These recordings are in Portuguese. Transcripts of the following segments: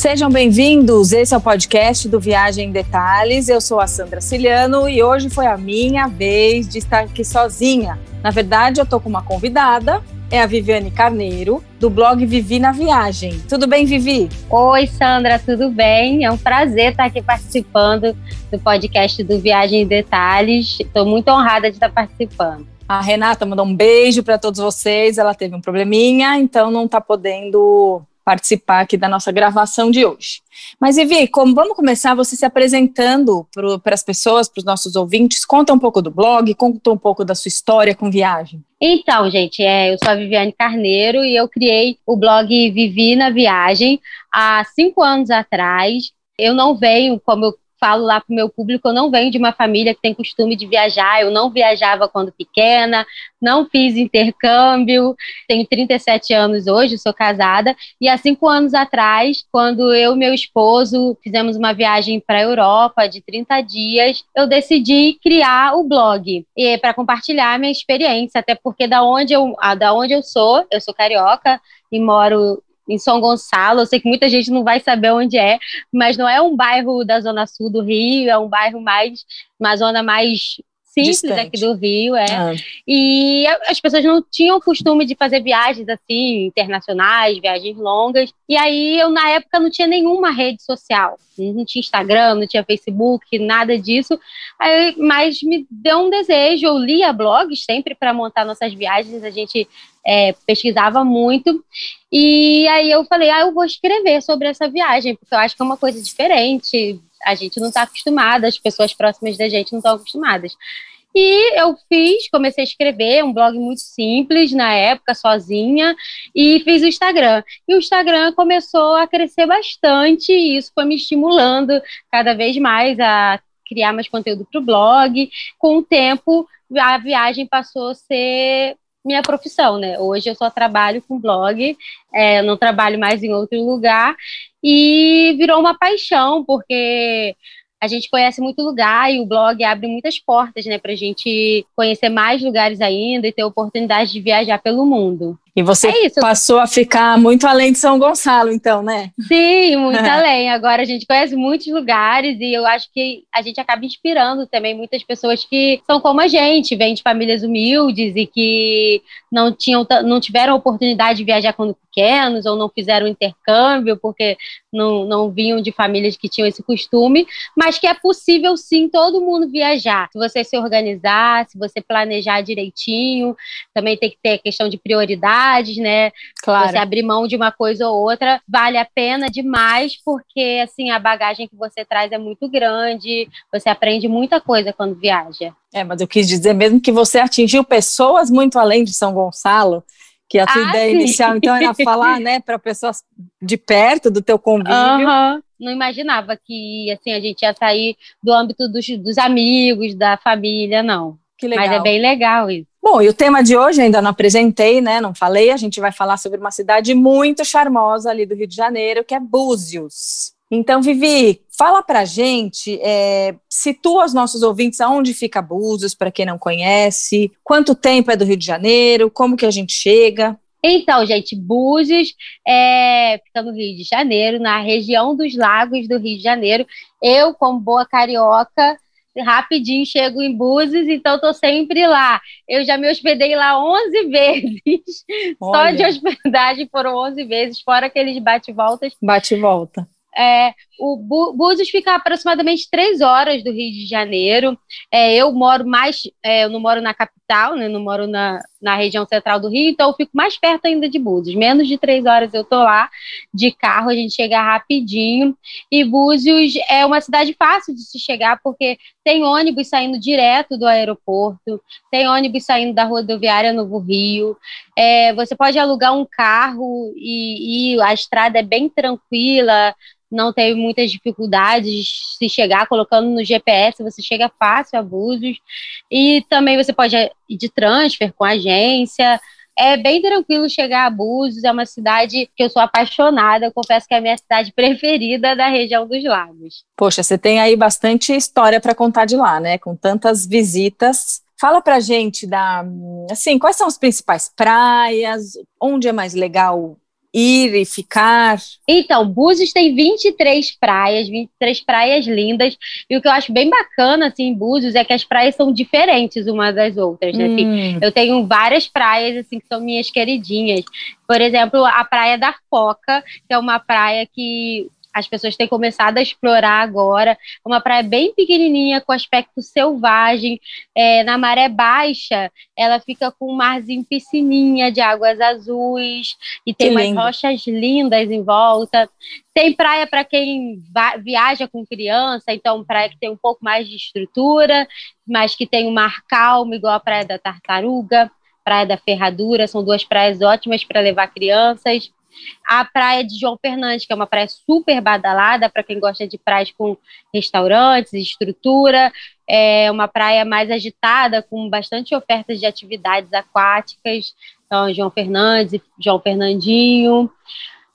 Sejam bem-vindos. Esse é o podcast do Viagem em Detalhes. Eu sou a Sandra Ciliano e hoje foi a minha vez de estar aqui sozinha. Na verdade, eu tô com uma convidada, é a Viviane Carneiro, do blog Vivi na Viagem. Tudo bem, Vivi? Oi, Sandra, tudo bem? É um prazer estar aqui participando do podcast do Viagem em Detalhes. Estou muito honrada de estar participando. A Renata mandou um beijo para todos vocês. Ela teve um probleminha, então não está podendo participar aqui da nossa gravação de hoje. Mas, Vivi, como vamos começar você se apresentando para as pessoas, para os nossos ouvintes? Conta um pouco do blog, conta um pouco da sua história com viagem. Então, gente, é, eu sou a Viviane Carneiro e eu criei o blog Vivi na Viagem há cinco anos atrás. Eu não venho, como eu falo lá para o meu público, eu não venho de uma família que tem costume de viajar, eu não viajava quando pequena, não fiz intercâmbio, tenho 37 anos hoje, sou casada, e há cinco anos atrás, quando eu e meu esposo fizemos uma viagem para a Europa de 30 dias, eu decidi criar o blog para compartilhar minha experiência, até porque da onde eu, da onde eu sou, eu sou carioca e moro em São Gonçalo. Eu sei que muita gente não vai saber onde é, mas não é um bairro da zona sul do Rio, é um bairro mais, uma zona mais simples Distante. aqui do Rio, é. Ah. E as pessoas não tinham o costume de fazer viagens assim, internacionais, viagens longas. E aí eu, na época, não tinha nenhuma rede social. Não tinha Instagram, não tinha Facebook, nada disso. Aí, mas me deu um desejo. Eu lia blogs sempre para montar nossas viagens. A gente é, pesquisava muito. E aí eu falei, ah, eu vou escrever sobre essa viagem, porque eu acho que é uma coisa diferente a gente não está acostumada, as pessoas próximas da gente não estão acostumadas. E eu fiz, comecei a escrever um blog muito simples na época, sozinha, e fiz o Instagram. E o Instagram começou a crescer bastante, e isso foi me estimulando cada vez mais a criar mais conteúdo para o blog. Com o tempo, a viagem passou a ser minha profissão, né? Hoje eu só trabalho com blog, é, não trabalho mais em outro lugar e virou uma paixão porque a gente conhece muito lugar e o blog abre muitas portas, né, para a gente conhecer mais lugares ainda e ter oportunidade de viajar pelo mundo. E você é passou a ficar muito além de São Gonçalo, então, né? Sim, muito além. Agora a gente conhece muitos lugares e eu acho que a gente acaba inspirando também muitas pessoas que são como a gente, vêm de famílias humildes e que não tinham não tiveram oportunidade de viajar quando pequenos ou não fizeram intercâmbio porque não, não vinham de famílias que tinham esse costume, mas que é possível sim todo mundo viajar. Se você se organizar, se você planejar direitinho, também tem que ter questão de prioridades, né? Claro. Você abrir mão de uma coisa ou outra vale a pena demais, porque assim a bagagem que você traz é muito grande, você aprende muita coisa quando viaja. É, mas eu quis dizer mesmo que você atingiu pessoas muito além de São Gonçalo que a tua ah, ideia sim. inicial, então, era falar, né, para pessoas de perto do teu convívio. Uhum. Não imaginava que, assim, a gente ia sair do âmbito dos, dos amigos, da família, não. Que legal. Mas é bem legal isso. Bom, e o tema de hoje ainda não apresentei, né? Não falei. A gente vai falar sobre uma cidade muito charmosa ali do Rio de Janeiro, que é Búzios. Então, Vivi, fala pra gente, é, situa os nossos ouvintes aonde fica Búzios, para quem não conhece, quanto tempo é do Rio de Janeiro, como que a gente chega. Então, gente, Búzios é, fica no Rio de Janeiro, na região dos lagos do Rio de Janeiro. Eu, como boa carioca, rapidinho chego em Búzios, então estou sempre lá. Eu já me hospedei lá 11 vezes. Olha. Só de hospedagem foram 11 vezes, fora aqueles bate-voltas. Bate-volta. É, o Búzios fica aproximadamente três horas do Rio de Janeiro. É, eu moro mais, é, eu não moro na capital, né, não moro na, na região central do Rio, então eu fico mais perto ainda de Búzios. Menos de três horas eu tô lá de carro, a gente chega rapidinho. E Búzios é uma cidade fácil de se chegar, porque tem ônibus saindo direto do aeroporto, tem ônibus saindo da rodoviária Novo Rio. É, você pode alugar um carro e, e a estrada é bem tranquila não teve muitas dificuldades se chegar colocando no GPS, você chega fácil a. E também você pode ir de transfer com agência. É bem tranquilo chegar a Búzios, é uma cidade que eu sou apaixonada, eu confesso que é a minha cidade preferida da região dos lagos. Poxa, você tem aí bastante história para contar de lá, né? Com tantas visitas. Fala pra gente da, assim, quais são as principais praias, onde é mais legal ir e ficar? Então, Búzios tem 23 praias, 23 praias lindas. E o que eu acho bem bacana, assim, em Búzios é que as praias são diferentes umas das outras, né? Assim, hum. eu tenho várias praias, assim, que são minhas queridinhas. Por exemplo, a Praia da Foca, que é uma praia que as pessoas têm começado a explorar agora. É uma praia bem pequenininha, com aspecto selvagem. É, na maré baixa, ela fica com um marzinho piscininha de águas azuis e tem umas rochas lindas em volta. Tem praia para quem viaja com criança, então praia que tem um pouco mais de estrutura, mas que tem um mar calmo, igual a Praia da Tartaruga, Praia da Ferradura, são duas praias ótimas para levar crianças a praia de João Fernandes, que é uma praia super badalada para quem gosta de praias com restaurantes, estrutura, é uma praia mais agitada, com bastante ofertas de atividades aquáticas, então João Fernandes, João Fernandinho.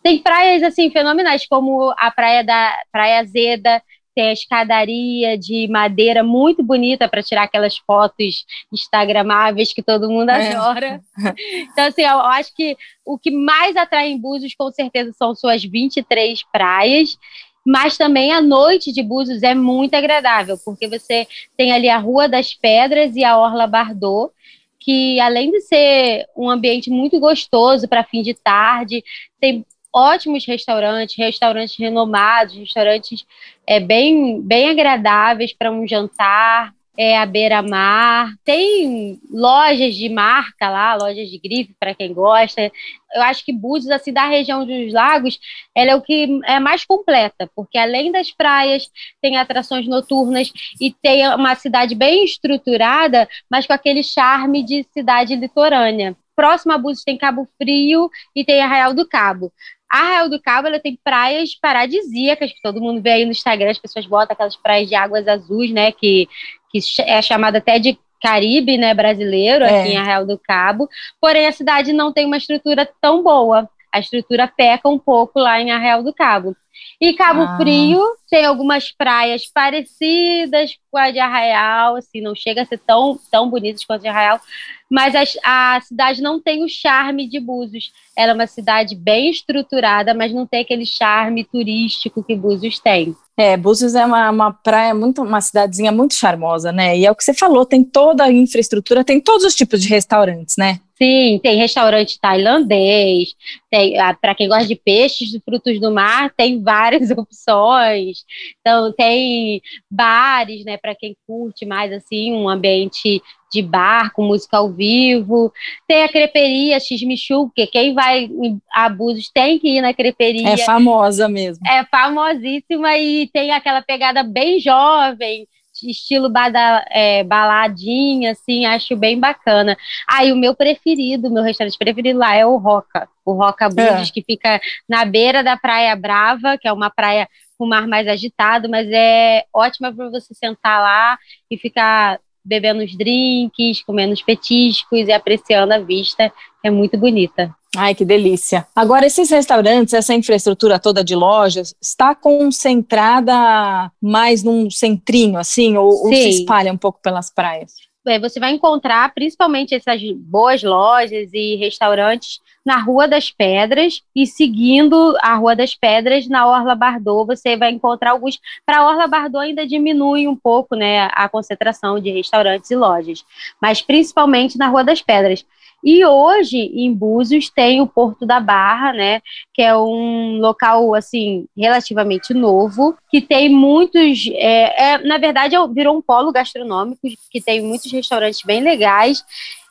Tem praias assim fenomenais, como a praia da Praia Zeda, tem a escadaria de madeira muito bonita para tirar aquelas fotos instagramáveis que todo mundo é. adora. Então, assim, eu acho que o que mais atrai em Búzios, com certeza, são suas 23 praias, mas também a noite de Búzios é muito agradável, porque você tem ali a Rua das Pedras e a Orla Bardot, que além de ser um ambiente muito gostoso para fim de tarde, tem ótimos restaurantes, restaurantes renomados, restaurantes é, bem, bem agradáveis para um jantar, é, à beira-mar. Tem lojas de marca lá, lojas de grife para quem gosta. Eu acho que Búzios, assim, da região dos lagos, ela é o que é mais completa, porque além das praias, tem atrações noturnas e tem uma cidade bem estruturada, mas com aquele charme de cidade litorânea. Próximo a Búzios tem Cabo Frio e tem Arraial do Cabo. A Arraial do Cabo ela tem praias paradisíacas, que todo mundo vê aí no Instagram, as pessoas botam aquelas praias de águas azuis, né? Que, que é chamada até de Caribe, né, brasileiro, é. aqui em Arraial do Cabo. Porém, a cidade não tem uma estrutura tão boa. A estrutura peca um pouco lá em Arraial do Cabo. E Cabo ah. Frio tem algumas praias parecidas com a de Arraial, assim, não chega a ser tão, tão bonitas quanto a de Arraial, mas a, a cidade não tem o charme de Búzios. Ela é uma cidade bem estruturada, mas não tem aquele charme turístico que Búzios tem. É, Búzios é uma, uma praia muito, uma cidadezinha muito charmosa, né? E é o que você falou, tem toda a infraestrutura, tem todos os tipos de restaurantes, né? Sim, tem restaurante tailandês, tem ah, para quem gosta de peixes e frutos do mar, tem várias opções. Então tem bares, né, para quem curte mais assim um ambiente de bar com música ao vivo. Tem a creperia X-Michu, que quem vai a Búzios tem que ir na creperia. É famosa mesmo. É famosíssima e tem aquela pegada bem jovem, estilo bada, é, baladinha, assim, acho bem bacana. Aí ah, o meu preferido, meu restaurante preferido lá é o Roca, o Roca Búzios, é. que fica na beira da Praia Brava, que é uma praia com mar mais agitado, mas é ótima para você sentar lá e ficar bebendo os drinks, comendo os petiscos e apreciando a vista, é muito bonita. Ai, que delícia. Agora, esses restaurantes, essa infraestrutura toda de lojas, está concentrada mais num centrinho, assim, ou, ou se espalha um pouco pelas praias? É, você vai encontrar principalmente essas boas lojas e restaurantes na Rua das Pedras e seguindo a Rua das Pedras na Orla Bardot, você vai encontrar alguns. Para a Orla Bardot ainda diminui um pouco né, a concentração de restaurantes e lojas, mas principalmente na Rua das Pedras. E hoje, em Búzios, tem o Porto da Barra, né? Que é um local, assim, relativamente novo, que tem muitos. É, é, na verdade, é virou um polo gastronômico, que tem muitos restaurantes bem legais,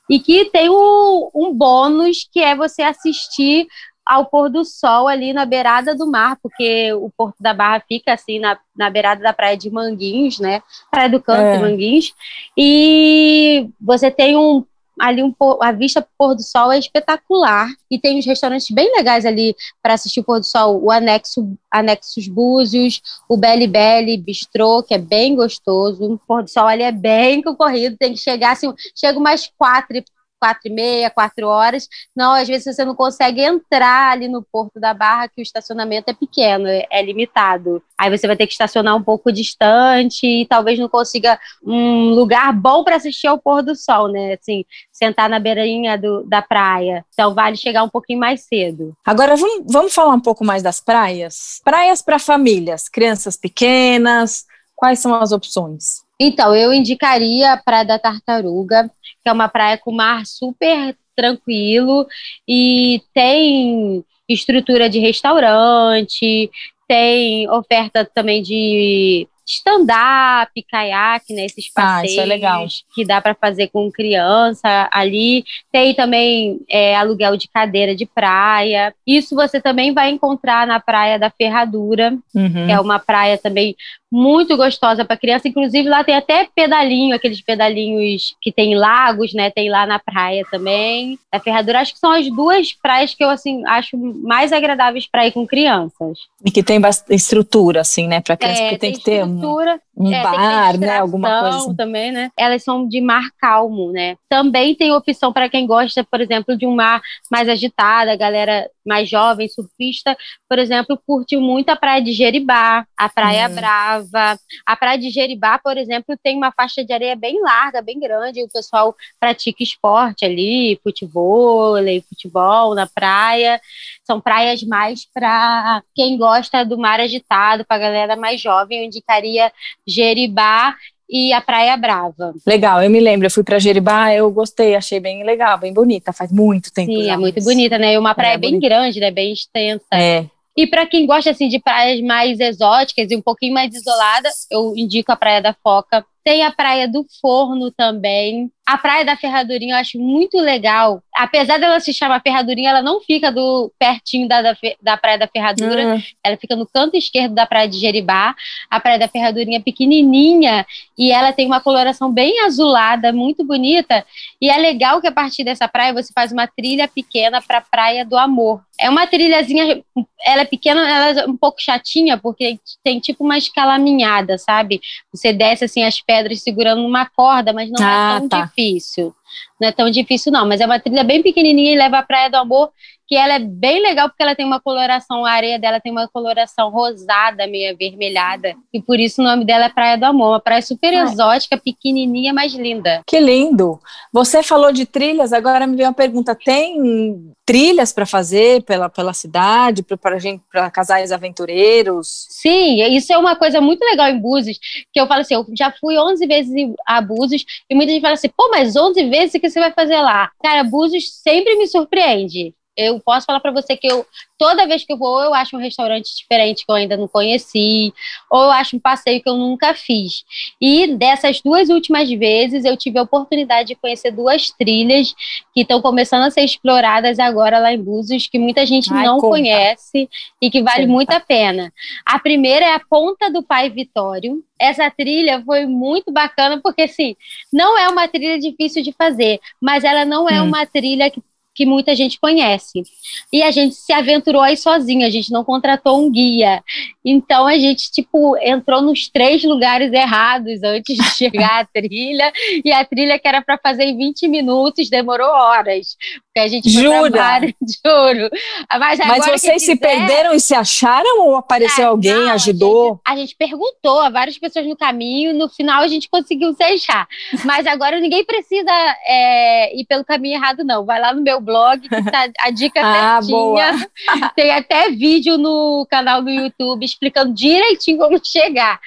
e que tem um, um bônus que é você assistir ao pôr do sol ali na beirada do mar, porque o Porto da Barra fica assim na, na beirada da praia de Manguinhos, né? Praia do Canto é. de Manguinhos. E você tem um ali um, a vista pôr do sol é espetacular. E tem uns restaurantes bem legais ali para assistir o pôr do sol, o anexo Anexos Búzios, o Beli Beli Bistrô, que é bem gostoso. O pôr do sol ali é bem concorrido, tem que chegar assim, chega umas quatro quatro e meia, quatro horas. Não, às vezes você não consegue entrar ali no Porto da Barra, que o estacionamento é pequeno, é, limitado. Aí você vai ter que estacionar um pouco distante e talvez não consiga um lugar bom para assistir ao pôr do sol, né? Assim, sentar na beirinha do, da praia. Então vale chegar um pouquinho mais cedo. Agora vamos, vamos falar um pouco mais das praias. Praias para famílias, crianças pequenas. Quais são as opções? Então, eu indicaria a Praia da Tartaruga, que é uma praia com mar super tranquilo e tem estrutura de restaurante, tem oferta também de stand-up, caiaque, né? Esses passeios ah, é legal. que dá para fazer com criança ali. Tem também é, aluguel de cadeira de praia. Isso você também vai encontrar na Praia da Ferradura, uhum. que é uma praia também muito gostosa para criança. Inclusive, lá tem até pedalinho, aqueles pedalinhos que tem lagos, né? Tem lá na praia também. A Ferradura, acho que são as duas praias que eu, assim, acho mais agradáveis para ir com crianças. E que tem estrutura, assim, né? Para criança, é, que tem, tem que ter um, um é, bar, né? Alguma coisa assim. também, né? Elas são de mar calmo, né? Também tem opção para quem gosta, por exemplo, de um mar mais agitado, a galera mais jovem, surfista, por exemplo, curte muito a praia de Jeribá, a Praia hum. Brava. A praia de Jeribá, por exemplo, tem uma faixa de areia bem larga, bem grande, o pessoal pratica esporte ali, futebol, futebol na praia. São praias mais para quem gosta do mar agitado, para a galera mais jovem, eu indicaria Jeribá e a Praia Brava. Legal, eu me lembro, eu fui para Jeribá, eu gostei, achei bem legal, bem bonita, faz muito tempo. Sim, é muito bonita, né? E uma praia é, bem bonita. grande, né? Bem extensa. É. E para quem gosta assim de praias mais exóticas e um pouquinho mais isolada, eu indico a Praia da Foca. Tem a Praia do Forno também, a Praia da Ferradurinha eu acho muito legal. Apesar dela se chamar Ferradurinha, ela não fica do pertinho da, da, da Praia da Ferradura. Uhum. Ela fica no canto esquerdo da Praia de Jeribá. A Praia da Ferradurinha é pequenininha e ela tem uma coloração bem azulada, muito bonita. E é legal que a partir dessa praia você faz uma trilha pequena para a Praia do Amor. É uma trilhazinha, ela é pequena, ela é um pouco chatinha, porque tem tipo uma escalaminhada, sabe? Você desce assim as pedras segurando uma corda, mas não é ah, é tão tá difícil. Não é tão difícil, não, mas é uma trilha bem pequenininha e leva à Praia do Amor, que ela é bem legal porque ela tem uma coloração, a areia dela tem uma coloração rosada, meio avermelhada, e por isso o nome dela é Praia do Amor, uma praia super exótica, pequenininha, mas linda. Que lindo! Você falou de trilhas, agora me veio uma pergunta, tem trilhas para fazer pela, pela cidade, para gente, para casais aventureiros? Sim, isso é uma coisa muito legal em Búzios, que eu falo assim, eu já fui 11 vezes a Búzios, e muita gente fala assim, pô, mas 11 vezes o que você vai fazer lá? Cara, Búzios sempre me surpreende eu posso falar para você que eu toda vez que eu vou, eu acho um restaurante diferente que eu ainda não conheci, ou eu acho um passeio que eu nunca fiz. E dessas duas últimas vezes, eu tive a oportunidade de conhecer duas trilhas que estão começando a ser exploradas agora lá em Búzios, que muita gente Ai, não conta. conhece e que vale conta. muito a pena. A primeira é a Ponta do Pai Vitório. Essa trilha foi muito bacana porque assim, não é uma trilha difícil de fazer, mas ela não é hum. uma trilha que que muita gente conhece. E a gente se aventurou aí sozinho, a gente não contratou um guia. Então a gente, tipo, entrou nos três lugares errados antes de chegar à trilha, e a trilha que era para fazer em 20 minutos demorou horas. Porque a gente Jura? Juro. Mas, Mas vocês quiser, se perderam e se acharam ou apareceu é, alguém, não, ajudou? A gente, a gente, perguntou a várias pessoas no caminho, no final a gente conseguiu se achar. Mas agora ninguém precisa é, ir pelo caminho errado, não. Vai lá no meu blog, que tá a dica ah, certinha. Tem até vídeo no canal do YouTube explicando direitinho como chegar.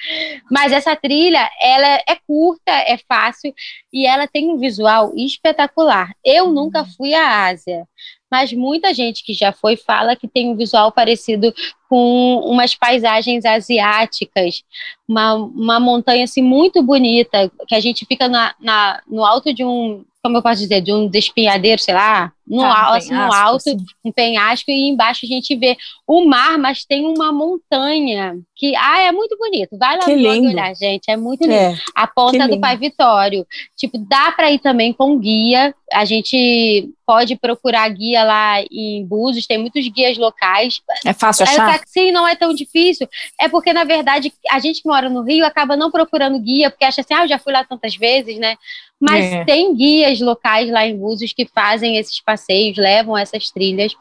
Mas essa trilha, ela é curta, é fácil e ela tem um visual espetacular. Eu uhum. nunca fui à Ásia, mas muita gente que já foi fala que tem um visual parecido com umas paisagens asiáticas, uma, uma montanha assim muito bonita, que a gente fica na, na no alto de um como eu posso dizer, de um despinhadeiro, sei lá, no, ah, alto, assim, no alto, assim. um penhasco, e embaixo a gente vê o mar, mas tem uma montanha que, ah, é muito bonito. Vai lá que no olhar, gente, é muito lindo. É, a ponta do Pai Vitório. Tipo, dá para ir também com guia. A gente pode procurar guia lá em Búzios, tem muitos guias locais. É fácil achar? Sim, não é tão difícil. É porque, na verdade, a gente que mora no Rio acaba não procurando guia, porque acha assim, ah, eu já fui lá tantas vezes, né? Mas é. tem guias locais lá em Búzios que fazem esses passeios, levam essas trilhas.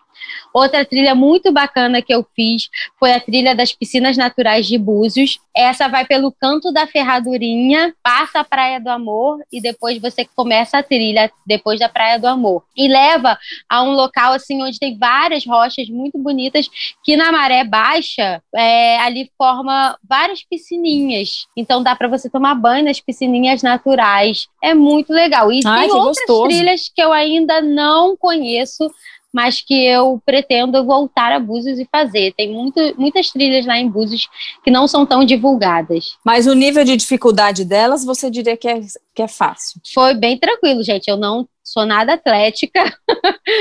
Outra trilha muito bacana que eu fiz foi a trilha das piscinas naturais de Búzios. Essa vai pelo canto da Ferradurinha, passa a Praia do Amor e depois você começa a trilha depois da Praia do Amor. E leva a um local assim onde tem várias rochas muito bonitas que na maré baixa é, ali forma várias piscininhas. Então dá para você tomar banho nas piscininhas naturais. É muito legal. E Ai, tem outras gostoso. trilhas que eu ainda não conheço mas que eu pretendo voltar a Búzios e fazer. Tem muito, muitas trilhas lá em Búzios que não são tão divulgadas. Mas o nível de dificuldade delas, você diria que é, que é fácil? Foi bem tranquilo, gente. Eu não sou nada atlética,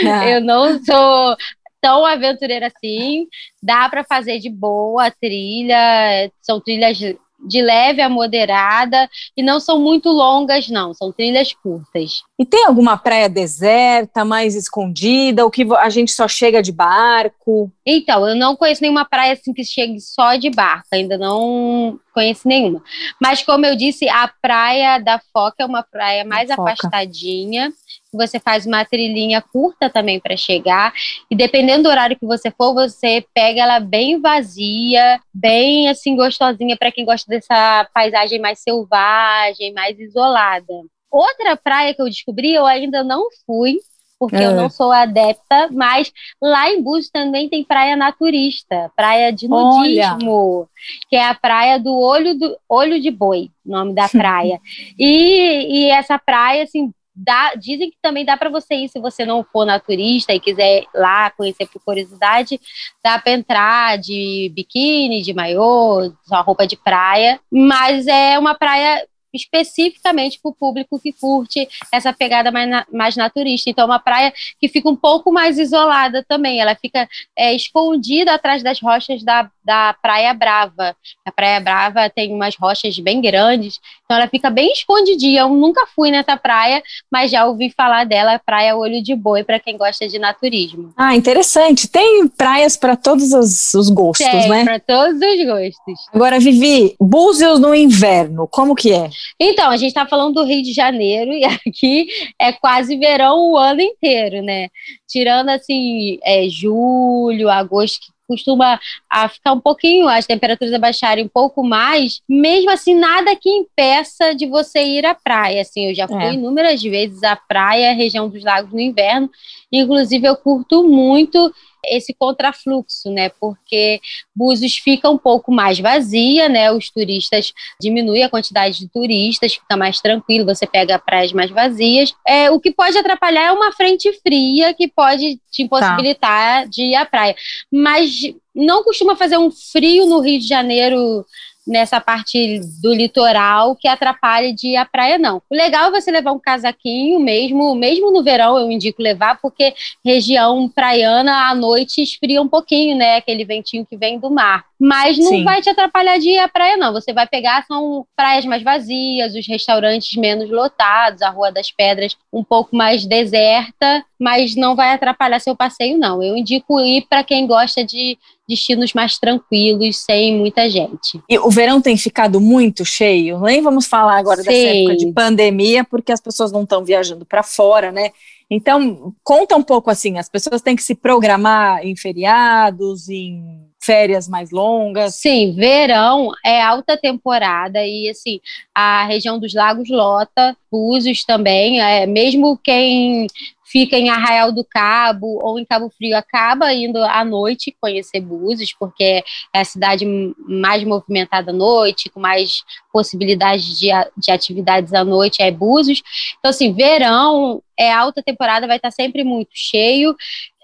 ah. eu não sou tão aventureira assim. Dá para fazer de boa a trilha, são trilhas de leve a moderada e não são muito longas, não, são trilhas curtas. E tem alguma praia deserta, mais escondida, ou que a gente só chega de barco? Então, eu não conheço nenhuma praia assim que chegue só de barco, ainda não conheço nenhuma. Mas, como eu disse, a praia da Foca é uma praia mais afastadinha você faz uma trilhinha curta também para chegar. E dependendo do horário que você for, você pega ela bem vazia, bem assim gostosinha para quem gosta dessa paisagem mais selvagem, mais isolada. Outra praia que eu descobri, eu ainda não fui, porque é. eu não sou adepta, mas lá em Búzios também tem praia naturista, praia de nudismo, Olha. que é a praia do Olho do Olho de Boi, nome da praia. e, e essa praia, assim, Dá, dizem que também dá para você ir se você não for naturista e quiser ir lá conhecer por curiosidade, dá para entrar de biquíni, de maiô, só roupa de praia, mas é uma praia especificamente para o público que curte essa pegada mais, na, mais naturista. Então, é uma praia que fica um pouco mais isolada também. Ela fica é, escondida atrás das rochas da, da Praia Brava. A Praia Brava tem umas rochas bem grandes, então ela fica bem escondidinha. Eu nunca fui nessa praia, mas já ouvi falar dela, Praia Olho de Boi, para quem gosta de naturismo. Ah, interessante. Tem praias para todos os, os gostos, tem, né? Para todos os gostos. Agora, Vivi, Búzios no inverno, como que é? Então, a gente está falando do Rio de Janeiro e aqui é quase verão o ano inteiro, né? Tirando assim, é, julho, agosto, que costuma a ficar um pouquinho, as temperaturas abaixarem um pouco mais, mesmo assim, nada que impeça de você ir à praia. Assim, eu já fui é. inúmeras vezes à praia, região dos lagos no inverno, inclusive eu curto muito esse contrafluxo, né? Porque Búzios fica um pouco mais vazia, né? Os turistas diminui a quantidade de turistas, fica mais tranquilo, você pega praias mais vazias. É, o que pode atrapalhar é uma frente fria que pode te impossibilitar tá. de ir à praia. Mas não costuma fazer um frio no Rio de Janeiro nessa parte do litoral que atrapalhe de ir à praia, não. O legal é você levar um casaquinho mesmo, mesmo no verão eu indico levar, porque região praiana à noite esfria um pouquinho, né? Aquele ventinho que vem do mar. Mas não Sim. vai te atrapalhar de ir à praia, não. Você vai pegar, são praias mais vazias, os restaurantes menos lotados, a Rua das Pedras um pouco mais deserta, mas não vai atrapalhar seu passeio, não. Eu indico ir para quem gosta de destinos mais tranquilos, sem muita gente. E o verão tem ficado muito cheio? Nem vamos falar agora Sim. dessa época de pandemia, porque as pessoas não estão viajando para fora, né? Então, conta um pouco assim, as pessoas têm que se programar em feriados, em férias mais longas? Sim, verão é alta temporada e assim, a região dos lagos lota, Búzios também, é, mesmo quem fica em Arraial do Cabo ou em Cabo Frio acaba indo à noite conhecer Búzios, porque é a cidade mais movimentada à noite, com mais possibilidades de, de atividades à noite, é Búzios. Então, assim, verão é alta temporada, vai estar sempre muito cheio.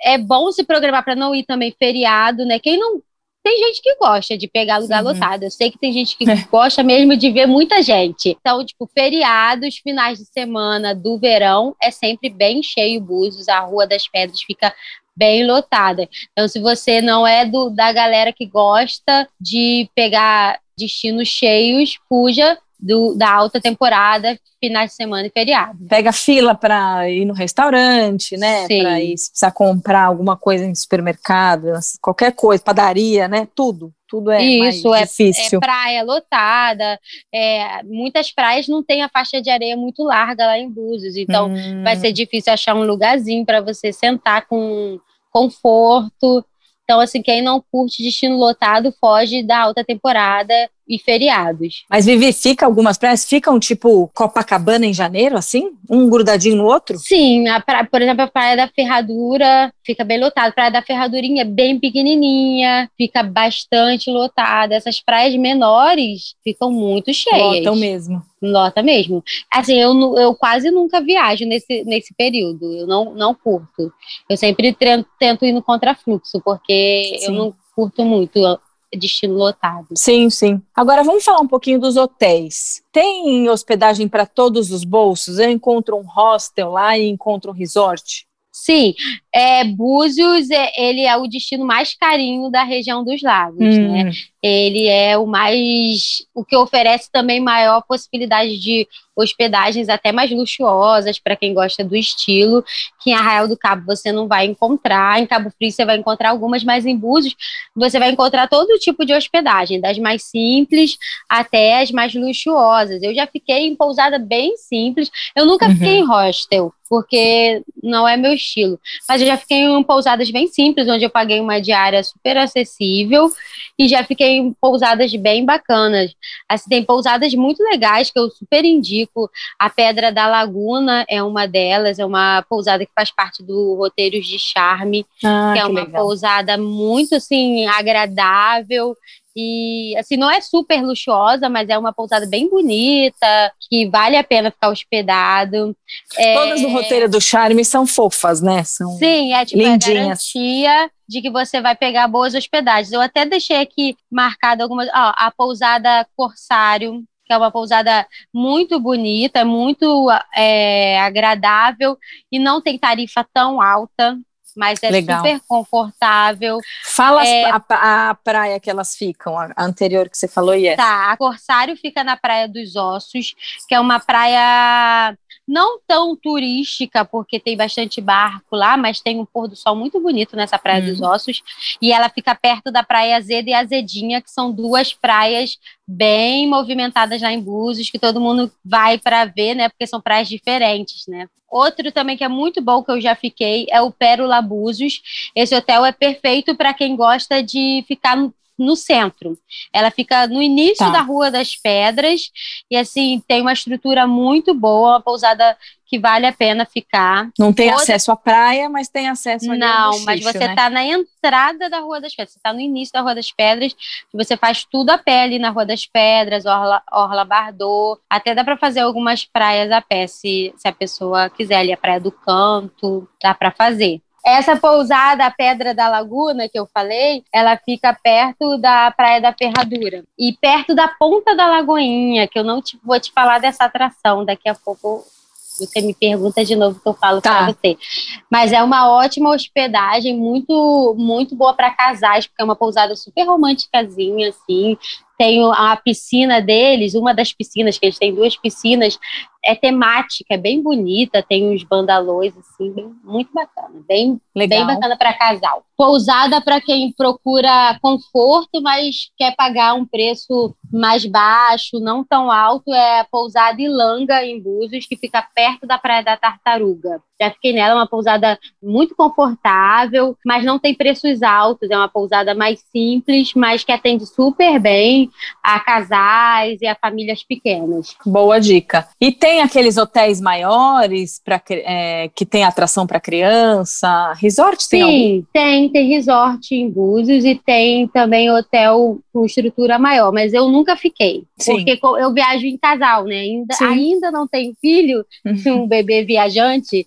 É bom se programar para não ir também feriado, né? Quem não tem gente que gosta de pegar lugar uhum. lotado. Eu sei que tem gente que gosta mesmo de ver muita gente. Então, tipo, feriados, finais de semana do verão, é sempre bem cheio Búzios. A Rua das Pedras fica bem lotada. Então, se você não é do, da galera que gosta de pegar destinos cheios, fuja do, da alta temporada, finais de semana e feriado. Pega fila para ir no restaurante, né? Para ir se precisar comprar alguma coisa em supermercado, qualquer coisa, padaria, né? Tudo tudo é Isso, é, difícil. é praia lotada. É, muitas praias não têm a faixa de areia muito larga lá em Búzios, então Hum, vai ser difícil achar um lugarzinho para você sentar com conforto. Então, assim, quem não curte destino lotado foge da alta temporada e feriados. Mas Vivi, fica algumas praias, ficam tipo Copacabana em janeiro, assim? Um grudadinho no outro? Sim, por exemplo, a Praia da Ferradura fica bem lotada. Praia da Ferradurinha é bem pequenininha, fica bastante lotada. Essas praias menores ficam muito cheias. Lotam mesmo. Lota mesmo. Assim, eu, eu quase nunca viajo nesse, nesse período. Eu não, não curto. Eu sempre tre- tento ir no contrafluxo, porque eu Sim. não curto muito destino lotado. Sim, sim. Agora vamos falar um pouquinho dos hotéis. Tem hospedagem para todos os bolsos? Eu encontro um hostel lá e encontro um resort? Sim, é, Búzios é, ele é o destino mais carinho da região dos lagos, né? Ele é o mais. o que oferece também maior possibilidade de hospedagens até mais luxuosas para quem gosta do estilo, que em Arraial do Cabo você não vai encontrar, em Cabo Frio você vai encontrar algumas, mas em Búzios você vai encontrar todo tipo de hospedagem, das mais simples até as mais luxuosas. Eu já fiquei em pousada bem simples, eu nunca Uhum. fiquei em hostel, porque não é meu estilo, mas eu já fiquei em pousadas bem simples, onde eu paguei uma diária super acessível e já fiquei em pousadas bem bacanas. Assim, tem pousadas muito legais que eu super indico. A Pedra da Laguna é uma delas, é uma pousada que faz parte do Roteiros de Charme, ah, que é que uma legal. pousada muito assim agradável e assim não é super luxuosa, mas é uma pousada bem bonita, que vale a pena ficar hospedado. É, Todas no roteiro do Charme são fofas, né? São... Sim, é tipo Lindinhas. a garantia de que você vai pegar boas hospedagens. Eu até deixei aqui marcado algumas. Ó, a pousada Corsário, que é uma pousada muito bonita, muito é, agradável e não tem tarifa tão alta, mas é Legal. super confortável. Fala É. a, a praia que elas ficam, a anterior que você falou e essa. Tá, a Corsário fica na Praia dos Ossos, que é uma praia não tão turística, porque tem bastante barco lá, mas tem um pôr do sol muito bonito nessa Praia Hum. dos Ossos. E ela fica perto da Praia Azeda e Azedinha, que são duas praias bem movimentadas lá em Búzios, que todo mundo vai para ver, né? Porque são praias diferentes, né? Outro também que é muito bom, que eu já fiquei, é o Pérola Búzios. Esse hotel é perfeito para quem gosta de ficar no, centro. Ela fica no início Tá. da Rua das Pedras e assim tem uma estrutura muito boa, uma pousada que vale a pena ficar. Não tem Outra- acesso à praia, mas tem acesso ao Não, mas você né? está na entrada da Rua das Pedras, você está no início da Rua das Pedras, você faz tudo a pé ali na Rua das Pedras, Orla, Orla Bardot, até dá para fazer algumas praias a pé, se, se a pessoa quiser ali, a Praia do Canto, dá para fazer. Essa pousada, a Pedra da Laguna, que eu falei, ela fica perto da Praia da Ferradura e perto da Ponta da Lagoinha, que eu não te- vou te falar dessa atração, daqui a pouco você me pergunta de novo que eu falo Tá. para você. Mas é uma ótima hospedagem, muito muito boa para casais, porque é uma pousada super românticazinha, assim. Tem a piscina deles, uma das piscinas, que eles têm duas piscinas, é temática, é bem bonita, tem uns bandalôs, assim, bem- muito bacana, bem, Legal. bem bacana para casal. Pousada para quem procura conforto, mas quer pagar um preço mais baixo, não tão alto, é a pousada Ilanga, em Búzios, que fica perto da Praia da Tartaruga. Já fiquei nela, é uma pousada muito confortável, mas não tem preços altos, é uma pousada mais simples, mas que atende super bem a casais e a famílias pequenas. Boa dica. E tem aqueles hotéis maiores pra, cri- é, que tem atração para criança? Resort tem algum? Sim, tem, tem resort em Búzios e tem também hotel com estrutura maior, mas eu nunca fiquei. Sim. Porque eu viajo em casal, né? Ainda, Sim. ainda não tenho filho, um bebê viajante.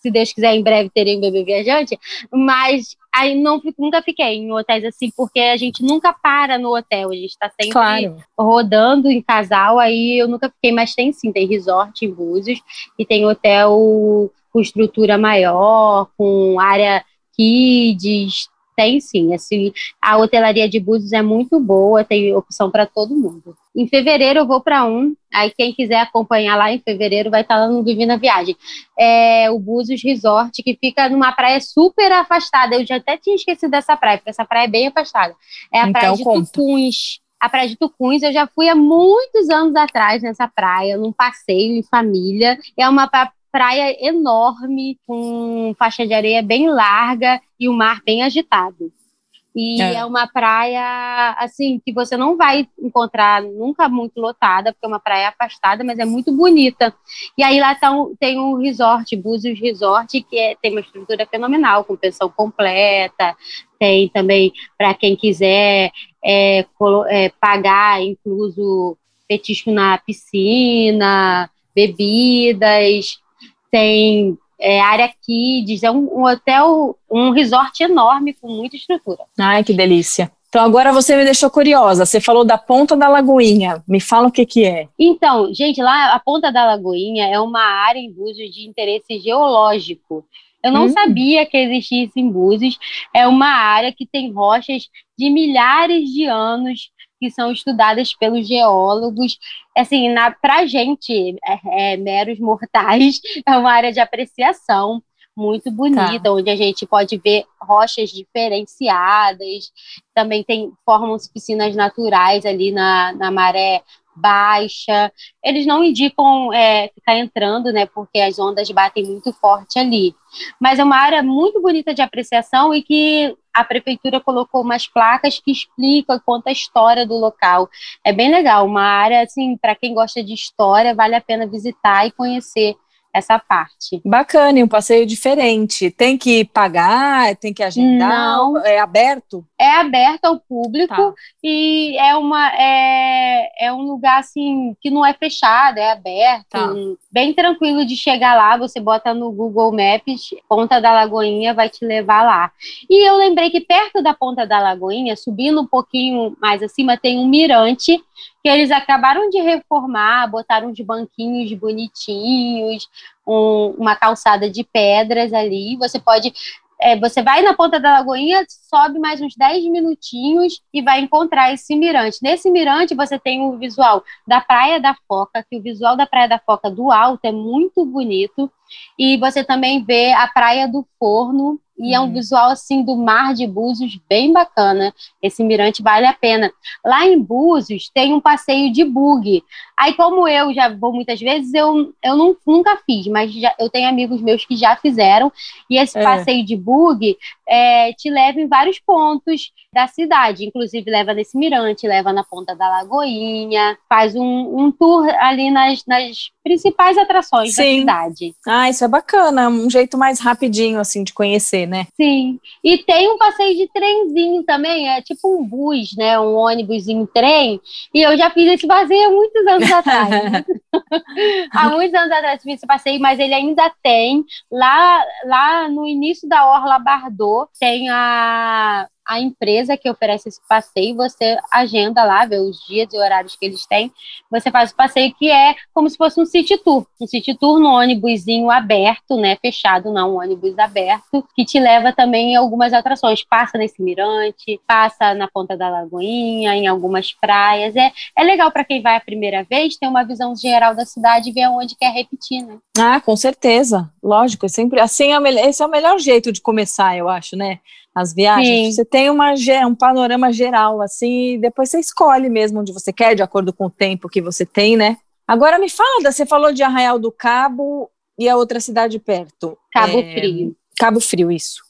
Se Deus quiser, em breve terei um bebê viajante, mas aí não, nunca fiquei em hotéis assim, porque a gente nunca para no hotel, a gente está sempre Claro. rodando em casal, aí eu nunca fiquei, mas tem sim, tem resort em Búzios e tem hotel com estrutura maior, com área kids, tem sim, assim, a hotelaria de Búzios é muito boa, tem opção para todo mundo. Em fevereiro eu vou para um, aí quem quiser acompanhar lá em fevereiro vai estar lá no Divina Viagem. É o Búzios Resort, que fica numa praia super afastada. Eu já até tinha esquecido dessa praia, porque essa praia é bem afastada. É a então, praia de conta. Tucuns. A praia de Tucuns, eu já fui há muitos anos atrás nessa praia, num passeio em família. É uma praia enorme, com faixa de areia bem larga e o mar bem agitado. E é. é. uma praia, assim, que você não vai encontrar nunca muito lotada, porque é uma praia afastada, mas é muito bonita. E aí lá tá um, tem um resort, Búzios Resort, que é, tem uma estrutura fenomenal, com pensão completa, tem também, para quem quiser é, é, pagar, incluso petisco na piscina, bebidas, tem é, área kids, é um, um, hotel, um resort enorme com muita estrutura. Ai, que delícia. Então agora você me deixou curiosa. Você falou da Ponta da Lagoinha. Me fala o que que é. Então, gente, lá a Ponta da Lagoinha é uma área em Búzios de interesse geológico. Eu não hum. sabia que existisse em Búzios. É uma área que tem rochas de milhares de anos que são estudadas pelos geólogos. Assim, para a gente, é, é, meros mortais, é uma área de apreciação muito bonita, tá. onde a gente pode ver rochas diferenciadas. Também tem formam-se piscinas naturais ali na, na maré baixa. Eles não indicam é, ficar entrando, né? Porque as ondas batem muito forte ali. Mas é uma área muito bonita de apreciação e que a prefeitura colocou umas placas que explicam, conta a história do local. É bem legal, uma área assim, para quem gosta de história, vale a pena visitar e conhecer essa parte. Bacana, e um passeio diferente. Tem que pagar, tem que agendar? Não. É aberto? É aberto ao público tá. e é uma é, é um lugar assim que não é fechado, é aberto, tá. bem tranquilo de chegar lá. Você bota no Google Maps, Ponta da Lagoinha vai te levar lá. E eu lembrei que perto da Ponta da Lagoinha, subindo um pouquinho mais acima, tem um mirante que eles acabaram de reformar, botaram de banquinhos bonitinhos, um, uma calçada de pedras ali. Você pode. É, você vai na ponta da lagoinha, sobe mais uns 10 minutinhos e vai encontrar esse mirante. Nesse mirante, você tem o visual da Praia da Foca, que o visual da Praia da Foca do alto é muito bonito. E você também vê a Praia do Forno, e é um uhum. visual assim do mar de Búzios bem bacana. Esse mirante vale a pena. Lá em Búzios tem um passeio de bug. Aí como eu já vou muitas vezes, eu, eu não, nunca fiz, mas já, eu tenho amigos meus que já fizeram. E esse é. passeio de bug é, te leva em vários pontos da cidade. Inclusive leva nesse mirante, leva na ponta da Lagoinha, faz um, um tour ali nas, nas principais atrações Sim. da cidade. Ah, isso é bacana, um jeito mais rapidinho assim de conhecer, né? Sim. E tem um passeio de trenzinho também, é tipo um bus, né? Um ônibus em trem. E eu já fiz esse passeio há muitos anos atrás. há muitos anos atrás fiz esse passeio, mas ele ainda tem lá lá no início da Orla Bardot, tem a a empresa que oferece esse passeio, você agenda lá, vê os dias e horários que eles têm, você faz o passeio que é como se fosse um city tour, um city tour no ônibusinho aberto, né, fechado não, um ônibus aberto, que te leva também em algumas atrações, passa nesse mirante, passa na ponta da lagoinha, em algumas praias, é, é legal para quem vai a primeira vez, ter uma visão geral da cidade e ver onde quer repetir, né. Ah, com certeza, lógico, sempre, assim, é esse é o melhor jeito de começar, eu acho, né, as viagens, Sim. você tem uma, um panorama geral, assim, e depois você escolhe mesmo onde você quer, de acordo com o tempo que você tem, né? Agora me fala, você falou de Arraial do Cabo e a outra cidade perto. Cabo é, Frio. Cabo Frio, isso.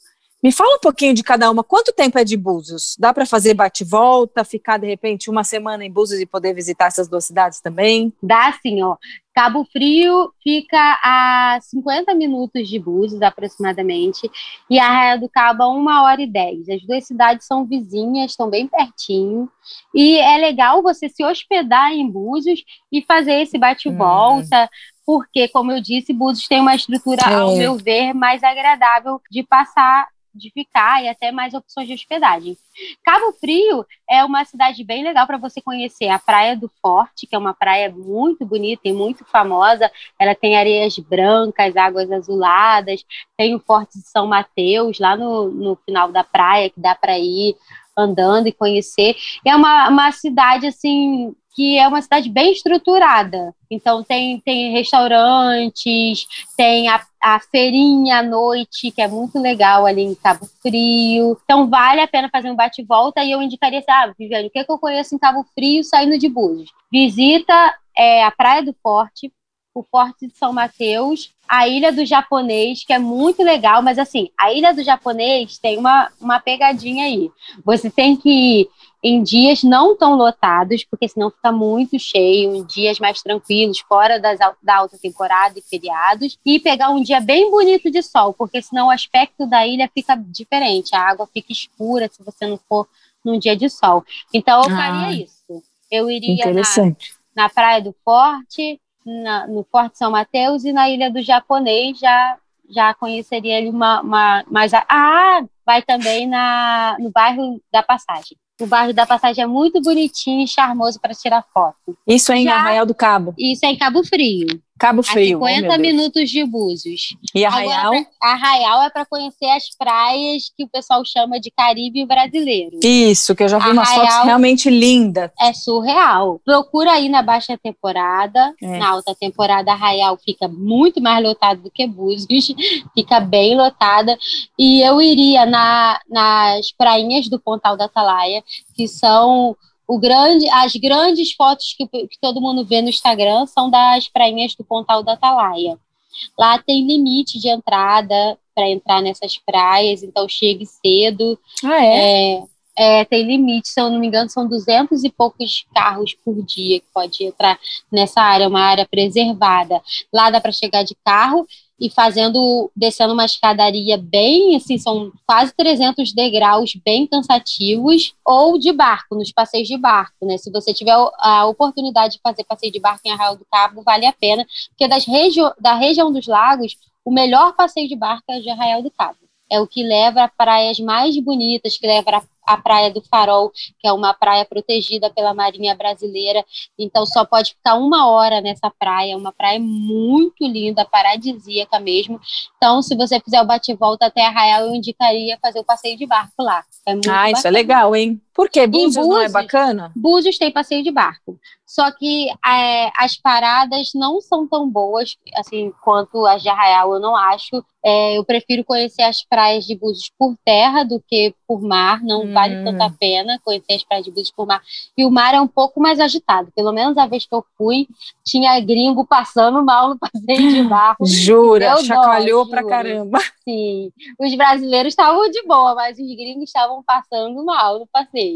Me fala um pouquinho de cada uma. Quanto tempo é de Búzios? Dá para fazer bate-volta, ficar de repente uma semana em Búzios e poder visitar essas duas cidades também? Dá sim, ó. Cabo Frio fica a 50 minutos de Búzios, aproximadamente, e Arraia do Cabo a 1 hora e 10. As duas cidades são vizinhas, estão bem pertinho, e é legal você se hospedar em Búzios e fazer esse bate-volta, hum porque, como eu disse, Búzios tem uma estrutura, é. ao meu ver, mais agradável de passar de ficar e até mais opções de hospedagem. Cabo Frio é uma cidade bem legal para você conhecer. A Praia do Forte, que é uma praia muito bonita e muito famosa. Ela tem areias brancas, águas azuladas. Tem o Forte de São Mateus, lá no, no final da praia, que dá para ir andando e conhecer. É uma, uma cidade, assim, que é uma cidade bem estruturada. Então tem, tem restaurantes, tem a, a feirinha à noite, que é muito legal ali em Cabo Frio. Então vale a pena fazer um bate-volta e eu indicaria assim, ah, Viviane, o que, é que eu conheço em Cabo Frio saindo de Búzios? Visita é, a Praia do Forte, o Forte de São Mateus, a Ilha do Japonês, que é muito legal, mas assim, a Ilha do Japonês tem uma, uma pegadinha aí. Você tem que ir em dias não tão lotados, porque senão fica muito cheio, em dias mais tranquilos, fora das, da alta temporada e feriados, e pegar um dia bem bonito de sol, porque senão o aspecto da ilha fica diferente, a água fica escura se você não for num dia de sol. Então eu faria ah, isso. Eu iria na, na Praia do Forte, na, no Forte São Mateus e na Ilha do Japonês já já conheceria ele uma, uma mais ah vai também na no bairro da Passagem o bairro da Passagem é muito bonitinho e charmoso para tirar foto. Isso é em já, Arraial do Cabo? Isso é em Cabo Frio. Cabo Frio. A 50 oh, minutos de Búzios. E Arraial? Agora, Arraial é para conhecer as praias que o pessoal chama de Caribe brasileiro. Isso, que eu já vi Arraial umas fotos realmente lindas. É surreal. Procura aí na baixa temporada. É. Na alta temporada, Arraial fica muito mais lotado do que Búzios. fica bem lotada. E eu iria na, nas prainhas do Pontal da Atalaia, que são grande, as grandes fotos que, que todo mundo vê no Instagram são das prainhas do Pontal da Atalaia. Lá tem limite de entrada para entrar nessas praias, então chegue cedo. Ah, é? é? É, tem limite, se eu não me engano, são duzentos e poucos carros por dia que pode entrar nessa área, uma área preservada. Lá dá para chegar de carro e fazendo, descendo uma escadaria bem, assim, são quase 300 degraus bem cansativos, ou de barco, nos passeios de barco, né? Se você tiver a oportunidade de fazer passeio de barco em Arraial do Cabo, vale a pena, porque das regi da região dos lagos, o melhor passeio de barco é o de Arraial do Cabo. É o que leva a praias mais bonitas, que leva a Praia do Farol, que é uma praia protegida pela Marinha Brasileira. Então só pode ficar uma hora nessa praia, uma praia muito linda, paradisíaca mesmo. Então, se você fizer o bate-volta até Arraial, eu indicaria fazer o passeio de barco lá. É ah, bacana. isso é legal, hein? Por que Búzios, Búzios não é bacana? Búzios tem passeio de barco. Só que é, as paradas não são tão boas assim quanto as de Arraial, eu não acho. É, eu prefiro conhecer as praias de Búzios por terra do que por mar. Não hum. vale tanta pena conhecer as praias de Búzios por mar. E o mar é um pouco mais agitado. Pelo menos a vez que eu fui, tinha gringo passando mal no passeio de barco. Jura? Chacoalhou dó, pra caramba. Sim. Os brasileiros estavam de boa, mas os gringos estavam passando mal no passeio.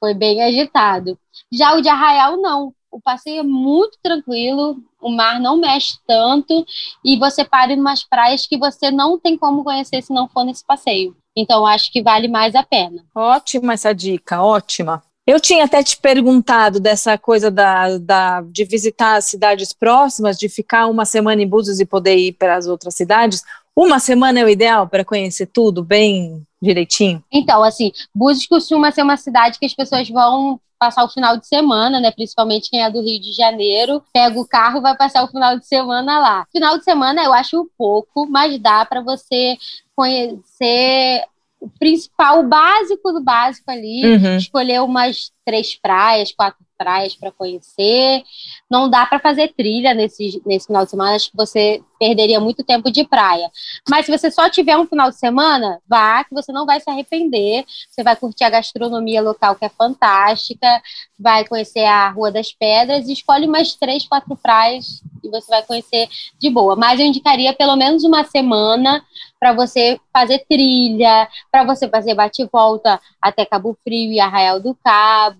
Foi bem agitado. Já o de Arraial, não. O passeio é muito tranquilo, o mar não mexe tanto e você para em umas praias que você não tem como conhecer se não for nesse passeio. Então, acho que vale mais a pena. Ótima essa dica, ótima. Eu tinha até te perguntado dessa coisa da, da, de visitar as cidades próximas, de ficar uma semana em Búzios e poder ir para as outras cidades. Uma semana é o ideal para conhecer tudo bem direitinho? Então, assim, Búzios costuma ser uma cidade que as pessoas vão passar o final de semana, né? Principalmente quem é do Rio de Janeiro, pega o carro e vai passar o final de semana lá. Final de semana eu acho pouco, mas dá para você conhecer o principal, o básico do básico ali, uhum. escolher umas três praias, quatro praias para conhecer. Não dá para fazer trilha nesse, nesse final de semana, acho que você perderia muito tempo de praia. Mas se você só tiver um final de semana, vá, que você não vai se arrepender. Você vai curtir a gastronomia local, que é fantástica, vai conhecer a Rua das Pedras e escolhe umas três, quatro praias e você vai conhecer de boa. Mas eu indicaria pelo menos uma semana para você fazer trilha, para você fazer bate-volta até Cabo Frio e Arraial do Cabo,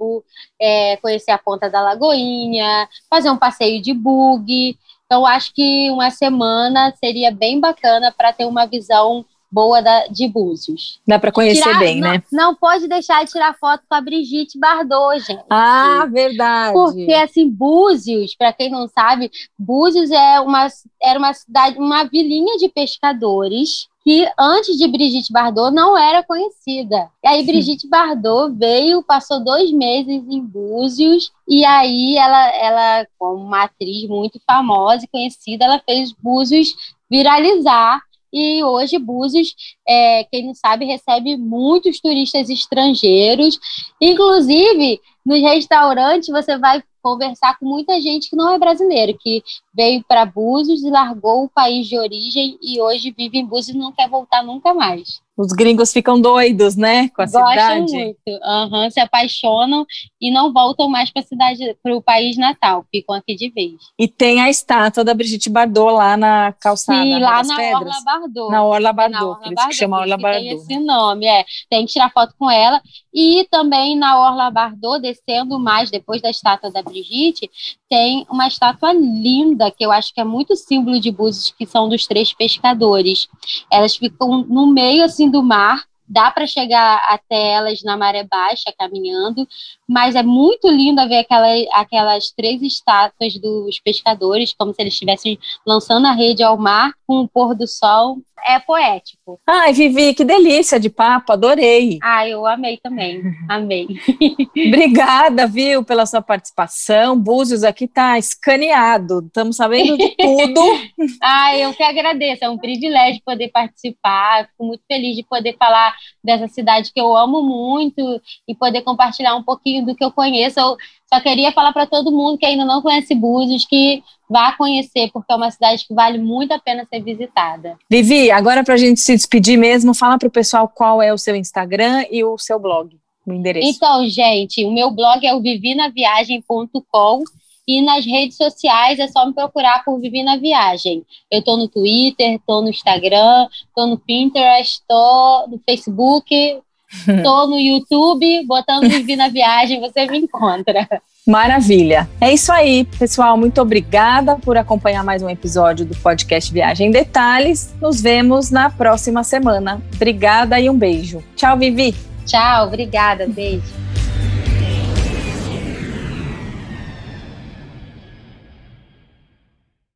é, conhecer a Ponta da Lagoinha, fazer um passeio de bug. Então, acho que uma semana seria bem bacana para ter uma visão boa da, de Búzios. Dá para conhecer tirar, bem, não, né? Não pode deixar de tirar foto com a Brigitte Bardot, gente. Ah, verdade. Porque, assim, Búzios, para quem não sabe, Búzios é uma, era uma cidade, uma vilinha de pescadores que antes de Brigitte Bardot não era conhecida. E aí Brigitte Bardot veio, passou dois meses em Búzios, e aí ela, ela como uma atriz muito famosa e conhecida, ela fez Búzios viralizar E hoje Búzios, é, quem não sabe, recebe muitos turistas estrangeiros. Inclusive, nos restaurantes você vai conversar com muita gente que não é brasileiro, que veio para Búzios e largou o país de origem e hoje vive em Búzios e não quer voltar nunca mais. Os gringos ficam doidos, né, com a Gostam cidade. muito, uhum, se apaixonam e não voltam mais para a cidade, para o país natal, ficam aqui de vez. E tem a estátua da Brigitte Bardot lá na calçada, Sim, lá na Pedras. Orla Bardot. Na Orla Bardot, na Orla por isso que chama Orla Bardot. Tem esse nome, é. Tem que tirar foto com ela. E também na Orla Bardot, descendo mais depois da estátua da Brigitte, tem uma estátua linda, que eu acho que é muito símbolo de Búzios, que são dos três pescadores. Elas ficam no meio, assim, do mar, dá para chegar até elas na maré baixa, caminhando, mas é muito lindo ver aquela, aquelas três estátuas dos pescadores, como se eles estivessem lançando a rede ao mar com o pôr do sol é poético. Ai, Vivi, que delícia de papo, adorei. Ah, eu amei também, amei. Obrigada, viu, pela sua participação. Búzios aqui tá escaneado, estamos sabendo de tudo. ah, eu que agradeço, é um privilégio poder participar, fico muito feliz de poder falar dessa cidade que eu amo muito e poder compartilhar um pouquinho do que eu conheço. Eu só queria falar para todo mundo que ainda não conhece Búzios que vá conhecer, porque é uma cidade que vale muito a pena ser visitada. Vivi, agora para a gente se despedir mesmo, fala para o pessoal qual é o seu Instagram e o seu blog, o endereço. Então, gente, o meu blog é o vivinaviagem.com e nas redes sociais é só me procurar por Vivi na Viagem. Eu estou no Twitter, estou no Instagram, estou no Pinterest, estou no Facebook, estou no YouTube, botando Vivi na Viagem, você me encontra. Maravilha. É isso aí, pessoal. Muito obrigada por acompanhar mais um episódio do podcast Viagem em Detalhes. Nos vemos na próxima semana. Obrigada e um beijo. Tchau, Vivi. Tchau, obrigada. Beijo.